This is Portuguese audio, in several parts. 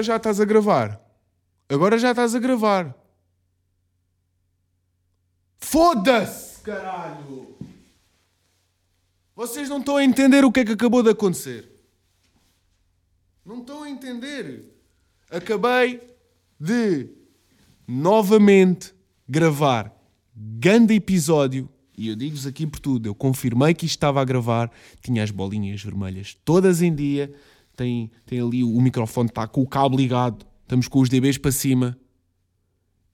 Agora, já estás a gravar. Agora já estás a gravar. Foda-se, caralho! Vocês não estão a entender o que é que acabou de acontecer. Não estão a entender. Acabei de novamente gravar grande episódio e eu digo-vos aqui por tudo, eu confirmei que isto estava a gravar, tinha as bolinhas vermelhas todas em dia, tem, tem ali o microfone, está com o cabo ligado, estamos com os DBs para cima.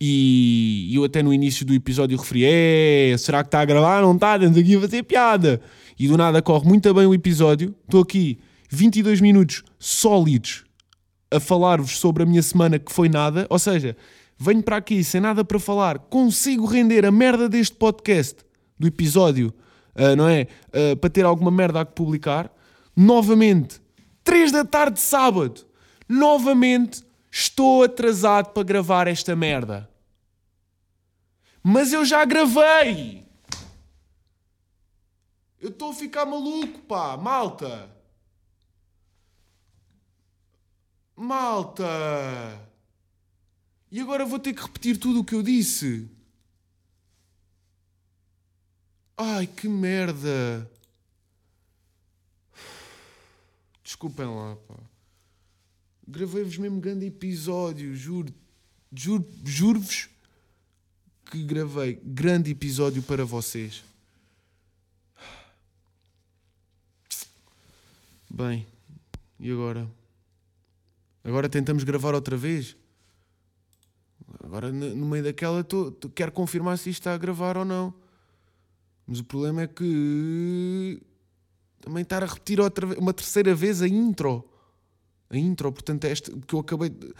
E eu até no início do episódio referi: é, será que está a gravar? Não está, estamos aqui a fazer piada. E do nada corre muito bem o episódio. Estou aqui 22 minutos sólidos a falar-vos sobre a minha semana que foi nada. Ou seja, venho para aqui sem nada para falar, consigo render a merda deste podcast, do episódio, uh, não é? Uh, para ter alguma merda a publicar. Novamente, 3 da tarde de sábado, novamente estou atrasado para gravar esta merda. Mas eu já gravei! Eu estou a ficar maluco, pá, malta! Malta! E agora vou ter que repetir tudo o que eu disse. Ai, que merda! Desculpem lá, pá. Gravei-vos mesmo grande episódio, juro. Juro, juro-vos que gravei grande episódio para vocês. Bem, e agora? Agora tentamos gravar outra vez? Agora, no meio daquela, tô, tô, quero confirmar se isto está a gravar ou não. Mas o problema é que também estar a repetir outra uma terceira vez a intro. A intro, portanto, é esta que eu acabei de.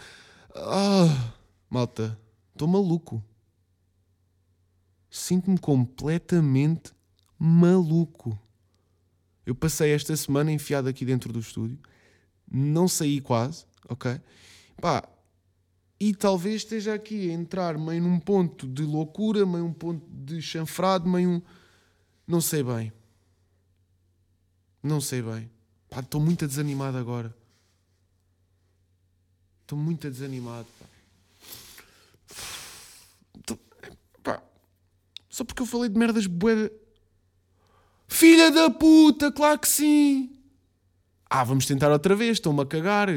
Ah, malta, estou maluco. Sinto-me completamente maluco. Eu passei esta semana enfiado aqui dentro do estúdio, não saí quase, ok? Pá, e talvez esteja aqui a entrar meio num ponto de loucura, meio um ponto de chanfrado, meio um. Não sei bem. Não sei bem. Pá, estou muito desanimado agora. Estou muito desanimado. Pá. pá. Só porque eu falei de merdas bué. Filha da puta, claro que sim! Ah, vamos tentar outra vez, estão-me a cagar.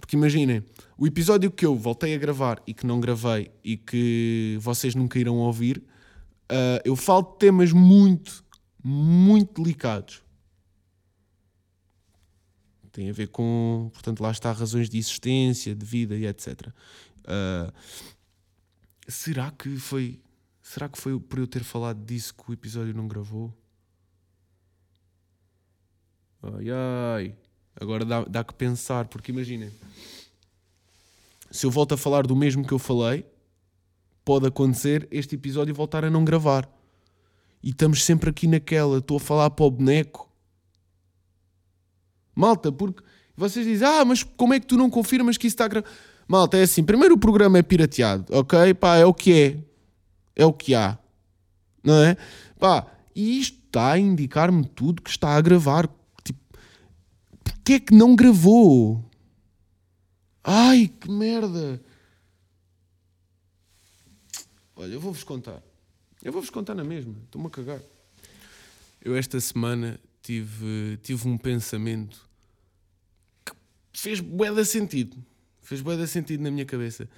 Porque imaginem, o episódio que eu voltei a gravar e que não gravei e que vocês nunca irão ouvir, uh, eu falo de temas muito, muito delicados tem a ver com, portanto, lá está razões de existência, de vida e etc. Uh, ah, será que foi, será que foi por eu ter falado disso que o episódio não gravou? Ai ai, agora dá, dá que pensar, porque imaginem, se eu volto a falar do mesmo que eu falei, pode acontecer este episódio voltar a não gravar. E estamos sempre aqui naquela, estou a falar para o boneco Malta, porque vocês dizem, ah, mas como é que tu não confirmas que isso está gravado? Malta, é assim, primeiro o programa é pirateado, ok? Pá, é o que é. É o que há. Não é? Pá, e isto está a indicar-me tudo que está a gravar. Tipo, porquê é que não gravou? Ai, que merda. Olha, eu vou-vos contar. Eu vou-vos contar na mesma. Estou-me a cagar. Eu esta semana tive, tive um pensamento que fez bué sentido. Fez bué sentido na minha cabeça.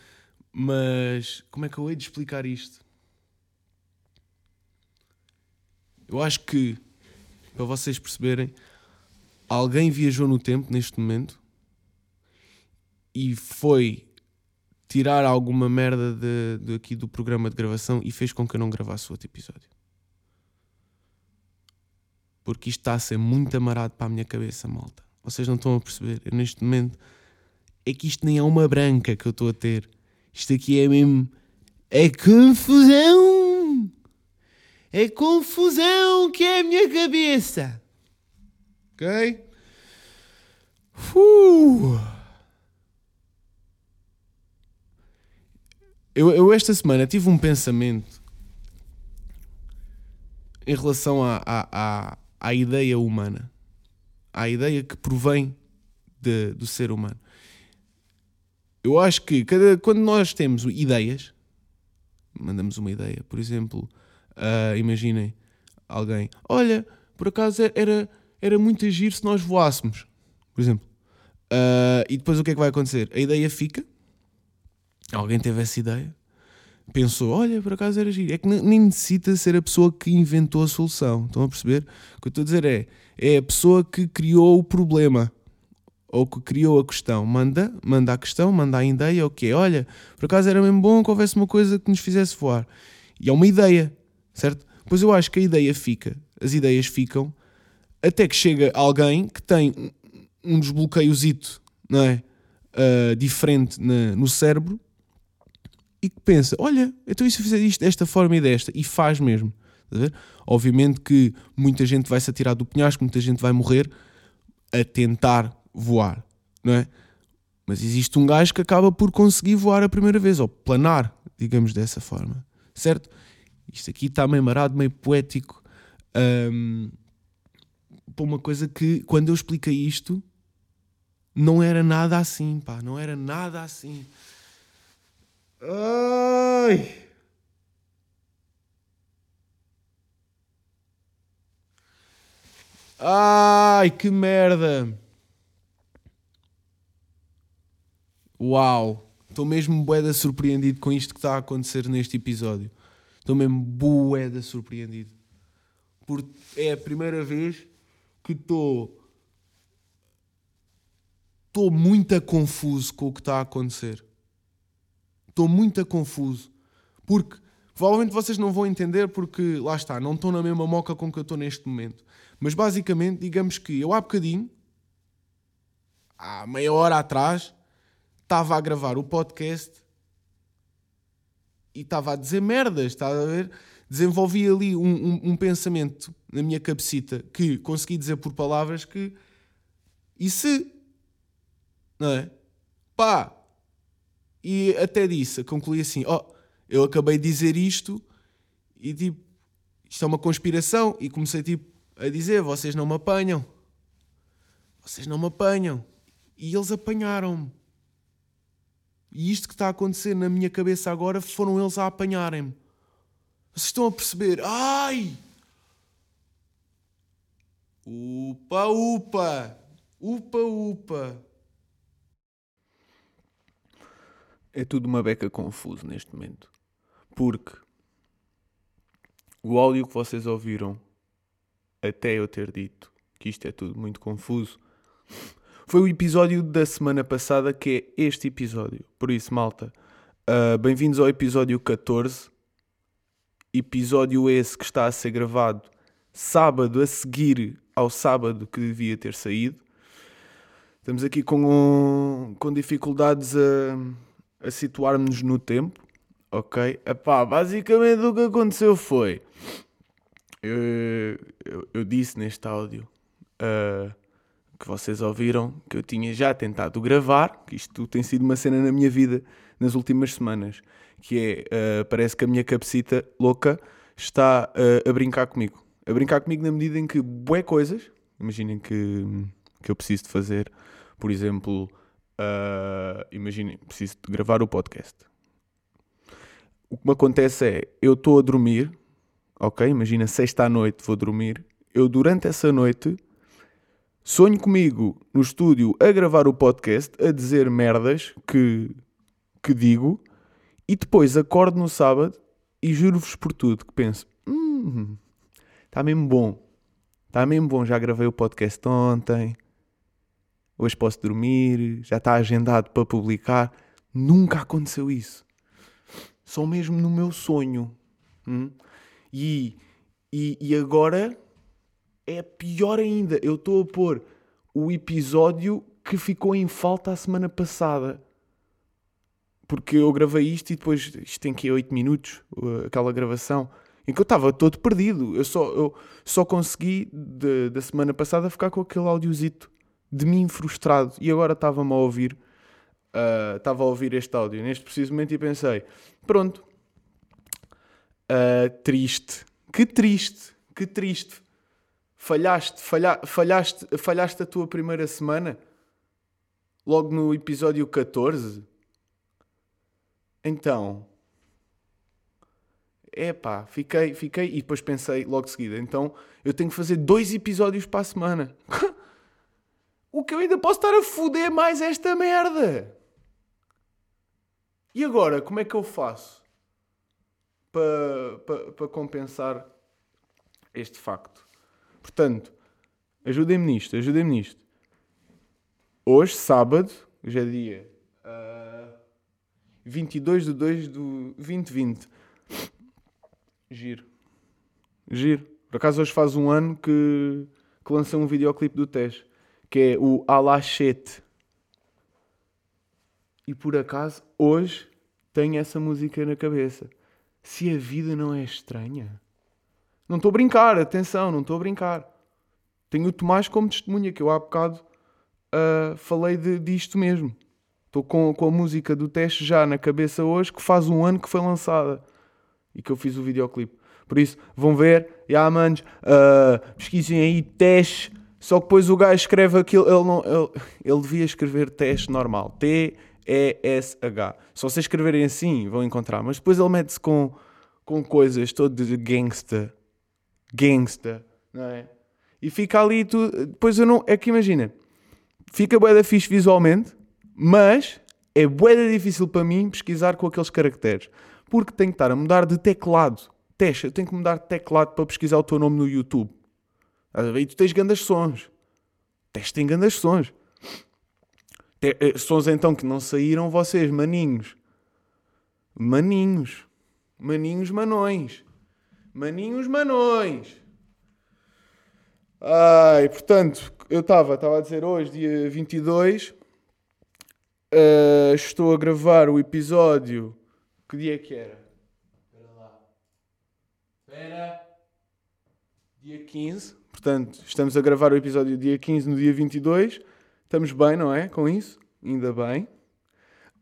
Mas como é que eu hei de explicar isto? Eu acho que, para vocês perceberem, alguém viajou no tempo neste momento e foi tirar alguma merda de, de aqui do programa de gravação e fez com que eu não gravasse outro episódio porque isto está a ser muito amarado para a minha cabeça, malta. Vocês não estão a perceber. Eu, neste momento, é que isto nem é uma branca que eu estou a ter. Isto aqui é mesmo. É confusão! É confusão que é a minha cabeça! Ok? Uh. Eu, eu esta semana tive um pensamento em relação a, a, à ideia humana, à ideia que provém de, do ser humano. eu acho que cada, quando nós temos ideias, mandamos uma ideia, por exemplo, uh, imaginem alguém, olha, por acaso era, era muito agir se nós voássemos, por exemplo. Uh, e depois o que é que vai acontecer? A ideia fica, alguém teve essa ideia, pensou, olha, por acaso era giro. É que nem necessita ser a pessoa que inventou a solução. Estão a perceber? O que eu estou a dizer é, é a pessoa que criou o problema ou que criou a questão. Manda, manda a questão, manda a ideia, o que Olha, por acaso era mesmo bom que houvesse uma coisa que nos fizesse voar. E é uma ideia, certo? Pois eu acho que a ideia fica, as ideias ficam, até que chega alguém que tem um desbloqueiozito, não é? Uh, diferente na, no cérebro e que pensa: olha, então e se eu fizer isto desta forma e desta? E faz mesmo. Obviamente que muita gente vai se atirar do penhasco, muita gente vai morrer a tentar voar, não é? Mas existe um gajo que acaba por conseguir voar a primeira vez, ou planar, digamos dessa forma, certo? Isto aqui está meio marado, meio poético. Um, para uma coisa que, quando eu expliquei isto, não era nada assim, pá, não era nada assim. Ai! Ai, que merda! Uau! Estou mesmo boeda surpreendido com isto que está a acontecer neste episódio. Estou mesmo boeda surpreendido. Porque é a primeira vez que estou. Estou muito confuso com o que está a acontecer. Estou muito confuso. Porque provavelmente vocês não vão entender porque, lá está, não estou na mesma moca com que eu estou neste momento. Mas basicamente, digamos que eu há bocadinho, há meia hora atrás, estava a gravar o podcast e estava a dizer merdas, está a ver? Desenvolvi ali um, um, um, pensamento na minha cabecita que consegui dizer por palavras que e se não é? Pá! E até disse, concluí assim: Ó, oh, eu acabei de dizer isto e tipo, isto é uma conspiração. E comecei tipo a dizer: vocês não me apanham, vocês não me apanham. E eles apanharam-me. E isto que está a acontecer na minha cabeça agora foram eles a apanharem-me. Vocês estão a perceber? Ai! Upa, upa! Upa, upa! É tudo uma beca confuso neste momento. Porque o áudio que vocês ouviram até eu ter dito que isto é tudo muito confuso foi o episódio da semana passada, que é este episódio. Por isso, malta, uh, bem-vindos ao episódio 14. Episódio esse que está a ser gravado sábado a seguir ao sábado que devia ter saído. Estamos aqui com, um, com dificuldades a, a situar-nos no tempo. Ok? Epá, basicamente o que aconteceu foi. Eu, eu, eu disse neste áudio. Uh, que vocês ouviram, que eu tinha já tentado gravar, que isto tem sido uma cena na minha vida nas últimas semanas, que é, uh, parece que a minha cabecita louca está uh, a brincar comigo. A brincar comigo na medida em que bué coisas, imaginem que, que eu preciso de fazer, por exemplo, uh, imaginem, preciso de gravar o podcast. O que me acontece é, eu estou a dormir, ok? Imagina sexta à noite vou dormir, eu durante essa noite Sonho comigo no estúdio a gravar o podcast, a dizer merdas que, que digo, e depois acordo no sábado e juro-vos por tudo que penso: hum, mesmo bom, está mesmo bom. Já gravei o podcast ontem, hoje posso dormir, já está agendado para publicar. Nunca aconteceu isso. Só mesmo no meu sonho. Hum? E, e, e agora é pior ainda. Eu estou a pôr o episódio que ficou em falta a semana passada. Porque eu gravei isto e depois isto tem que 8 minutos, aquela gravação, em que eu estava todo perdido. Eu só, eu só consegui de, da semana passada ficar com aquele audiozito de mim frustrado. E agora estava-me a ouvir, uh, estava a ouvir este áudio neste preciso momento e pensei: pronto, uh, triste, que triste, que triste falhaste, falha, falhaste, falhaste a tua primeira semana, logo no episódio 14, Então, epá, fiquei, fiquei e depois pensei logo de seguida, então eu tenho que fazer dois episódios para a semana. o que eu ainda posso estar a foder mais esta merda? E agora, como é que eu faço para, para, para compensar este facto? Portanto, ajudem-me nisto, ajudem-me nisto. Hoje, sábado, hoje é dia uh, 22 de 2 do 2020. Giro. Giro. Por acaso hoje faz um ano que, que lancei um videoclipe do Tesh, que é o Alachete. E por acaso, hoje, tenho essa música na cabeça. Se a vida não é estranha. Não estou a brincar, atenção, não estou a brincar. Tenho o Tomás como testemunha, que eu há bocado uh, falei de, disto mesmo. Estou com, com a música do teste já na cabeça hoje, que faz um ano que foi lançada e que eu fiz o videoclipe. Por isso, vão ver, e yeah, manos, uh, pesquisem aí teste. Só que depois o gajo escreve aquilo, ele, não, ele, ele devia escrever teste normal, T-E-S-H. Se vocês escreverem assim, vão encontrar. Mas depois ele mete-se com, com coisas todo de gangsta, gangsta, não é? E fica ali tudo. Depois eu não. É que imagina, fica bué da fixe visualmente, mas é bué difícil para mim pesquisar com aqueles caracteres. Porque tenho que estar a mudar de teclado. Teste, eu tenho que mudar de teclado para pesquisar o teu nome no YouTube. E tu tens grandes sons. Teste tem grandes sons. Te eh, sons então que não saíram vocês, maninhos. Maninhos. Maninhos manões. Maninhos manões. Ai, portanto, eu estava, a dizer hoje, dia 22, uh, estou a gravar o episódio. Que dia é que era? Espera lá. Espera. Dia 15. Portanto, estamos a gravar o episódio dia 15 no dia 22. Estamos bem, não é? Com isso? Ainda bem.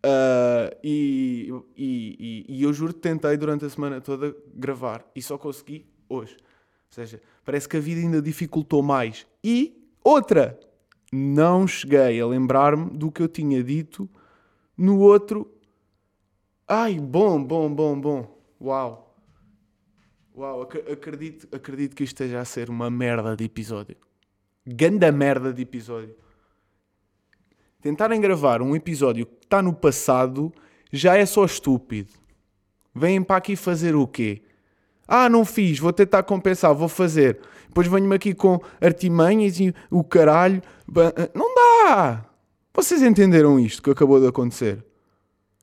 Uh, e, e, e, e, eu juro que tentei durante a semana toda gravar e só consegui hoje. Ou seja, parece que a vida ainda dificultou mais. E outra, não cheguei a lembrar-me do que eu tinha dito no outro. Ai, bom, bom, bom, bom. Uau. Uau, acredito, acredito que isto esteja a ser uma merda de episódio. Ganda merda de episódio. Tentarem gravar um episódio que está no passado já é só estúpido. Vêm para aqui fazer o quê? Ah, não fiz, vou tentar compensar, vou fazer. Depois venho-me aqui com artimanhas e o caralho. Não dá! Vocês entenderam isto que acabou de acontecer?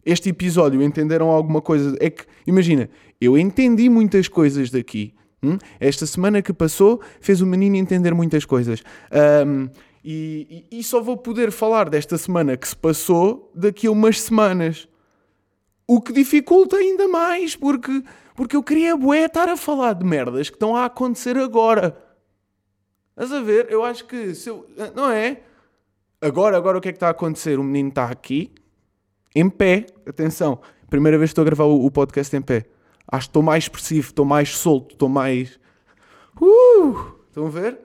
Este episódio entenderam alguma coisa? É que, imagina, eu entendi muitas coisas daqui. Hum? Esta semana que passou fez o menino entender muitas coisas. Um, e, e, e só vou poder falar desta semana que se passou daqui a umas semanas. O que dificulta ainda mais, porque porque eu queria bué estar a falar de merdas que estão a acontecer agora. Estás a ver? Eu acho que se eu, não é? Agora, agora o que é que está a acontecer? O menino está aqui, em pé. Atenção, primeira vez que estou a gravar o, o podcast em pé. Acho que estou mais expressivo, estou mais solto, estou mais. Uh! Estão a ver?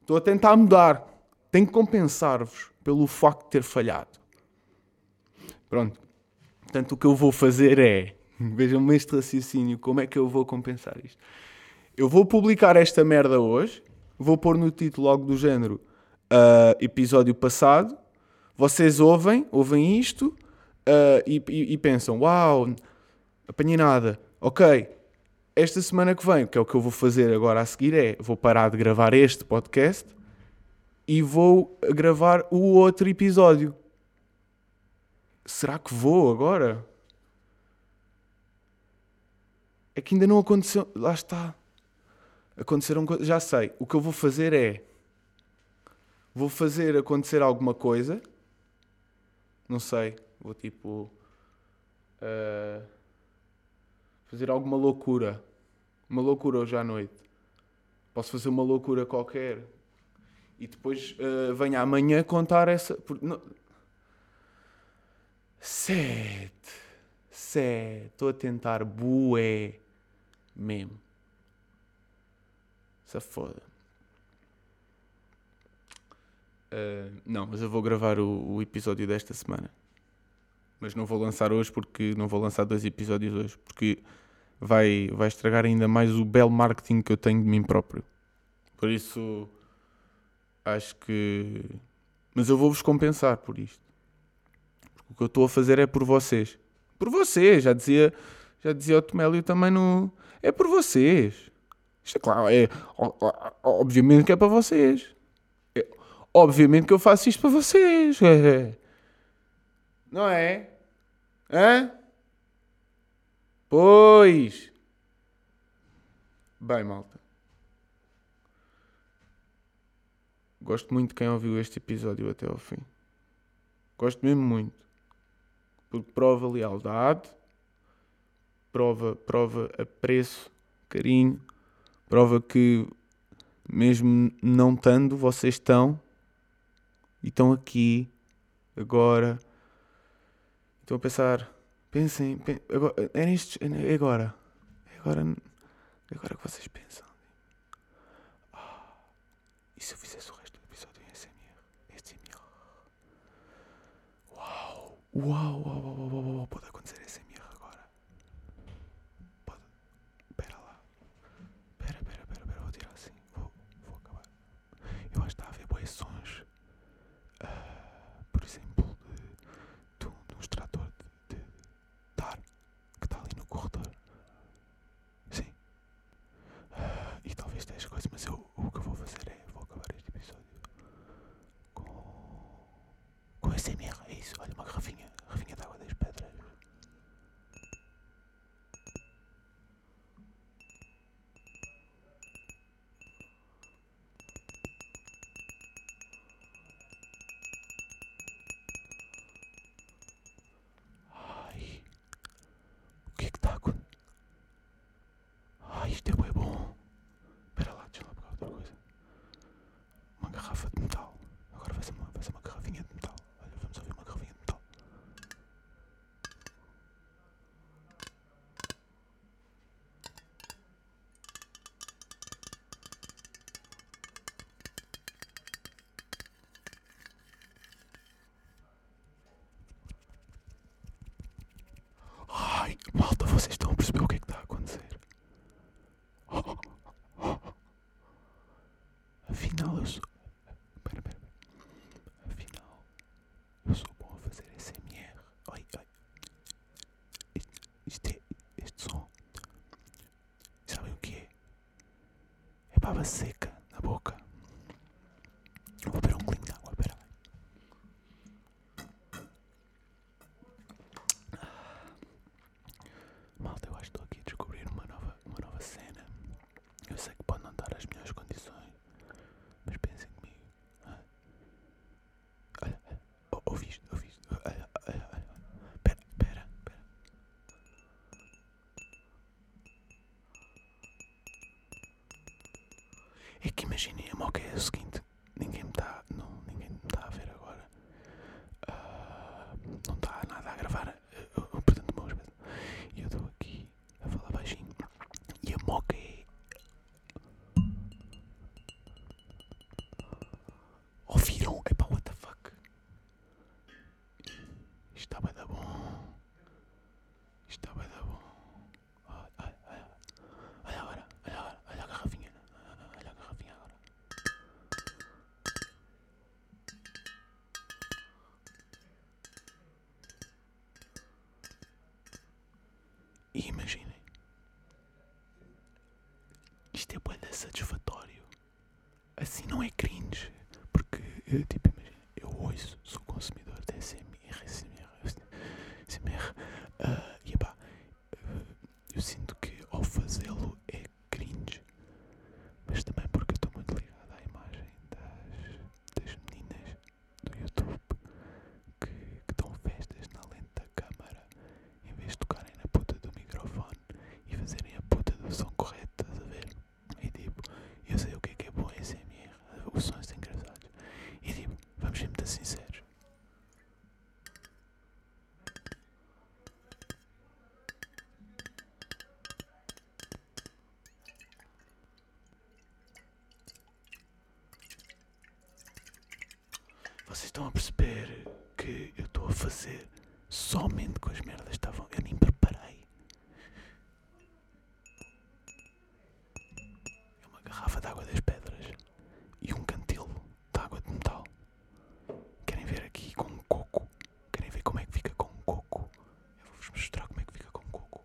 Estou a tentar mudar. Tenho que compensar-vos pelo facto de ter falhado. Pronto. Portanto, o que eu vou fazer é Vejam-me este raciocínio, como é que eu vou compensar isto? Eu vou publicar esta merda hoje, vou pôr no título logo do género uh, episódio passado. Vocês ouvem, ouvem isto uh, e, e, e, pensam: Uau, apanhei nada. Ok, esta semana que vem, que é o que eu vou fazer agora a seguir, é vou parar de gravar este podcast e vou gravar o outro episódio. Será que vou agora? é que ainda não aconteceu. Lá está. Aconteceram coisas. Já sei. O que eu vou fazer é. Vou fazer acontecer alguma coisa. Não sei. Vou tipo. Uh, fazer alguma loucura. Uma loucura hoje à noite. Posso fazer uma loucura qualquer. E depois uh, venho amanhã contar essa. Não... Sete. Sete. Estou a tentar. Bué mesmo. Se foda. Uh, não, mas eu vou gravar o, o, episódio desta semana. Mas não vou lançar hoje porque não vou lançar dois episódios hoje, porque vai, vai estragar ainda mais o belo marketing que eu tenho de mim próprio. Por isso, acho que. Mas eu vou-vos compensar por isto. Porque o que eu estou a fazer é por vocês. Por vocês, já dizia, já dizia o Tomélio também no. É por vocês. Isto é claro, é, obviamente que é para vocês. É, obviamente que eu faço isto para vocês. É. Não é? Hã? Pois. Bem, malta. Gosto muito de quem ouviu este episódio até ao fim. Gosto mesmo muito. Porque prova lealdade, prova, prova apreço, carinho, prova que mesmo não estando, vocês estão e estão aqui agora Estou a pensar, pensem, pensem agora, é, nestes, é agora, é agora, é agora que vocês pensam. Ah, e se eu fizesse o resto do episódio em SMR? SMR. Uau, uau, uau, uau, uau, uau, pode acontecer SMR agora. Pode, espera lá. Espera, espera, espera, espera, vou tirar assim, vou, vou acabar. Eu acho que está a ver boas sons. Uh, por exemplo, extrator de, de, de ar que está ali no corredor. Sim. Uh, e talvez tenhas coisas, mas eu, o que eu vou fazer é vou acabar este episódio com. com SMR. É isso. Olha, uma garrafinha. Garrafinha de água das pedras. isto é bem bom. Espera lá, deixa lá pegar outra coisa. Uma garrafa de metal. Agora vai ser uma, vai ser uma garrafinha de metal. Olha, vamos ouvir uma garrafinha de metal. Ai, malta, vocês estão a perceber o que é que está a acontecer? Afinal, eu sou. Pera, pera, pera. Afinal, eu sou bom a fazer SMR. Oi, oi. Este, este, é, este som. Sabem o que é? É baba seca na boca. Vou beber um clinho de água, pera. Malta, eu acho que estou aqui a descobrir uma nova, uma nova cena. Eu sei que pode não dar as melhores condições, mas pensem comigo. Olha, olha, ouviste, ouviste. Olha, olha, olha. Pera, pera, pera. É que imaginem, a moca é o seguinte: E imaginem, isto é boeda satisfatório. Assim não é cringe. Porque, eu, tipo, imagina, eu ouço, sou consumidor de SMR, SMR, SMR, uh, e epá, uh, eu sinto que ao fazê-lo é cringe. Mas também porque eu estou muito ligado à imagem das, das meninas do YouTube que, que dão festas na lente da câmara em vez de tocarem na puta do microfone e fazerem a puta do som correto, estás a ver? E tipo, eu sei o que é que é bom SMR, os sons engraçados. E tipo, muito sinceros. Vocês estão a perceber que eu estou a fazer Somente com as merdas estavam. Eu nem preparei. É uma garrafa de água das pedras e um cantilo de água de metal. Querem ver aqui com um coco? Querem ver como é que fica com um coco? Eu vou-vos mostrar como é que fica com um coco.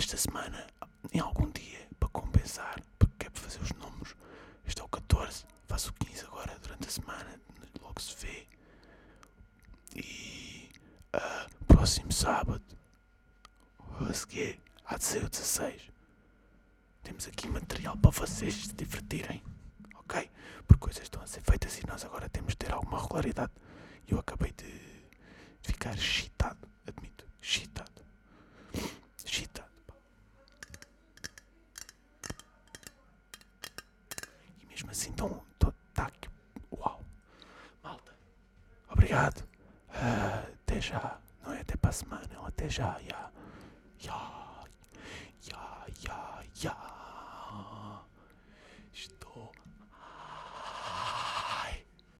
esta semana, em algum dia, para compensar, porque quero fazer os números. Este é o 14, faço o 15 agora durante a semana, logo se vê. E ah, próximo sábado, a seguir, há de ser o 16. Temos aqui material para vocês se divertirem ok? Porque coisas estão a ser feitas e nós agora temos de ter alguma regularidade. Eu acabei de ficar excitado, admito. Excitado. Assim, tão, tão, tá aqui. Uau! Malta, obrigado. Ah, até já. Não é até para a semana, é até já. Já. Já. Já. Já.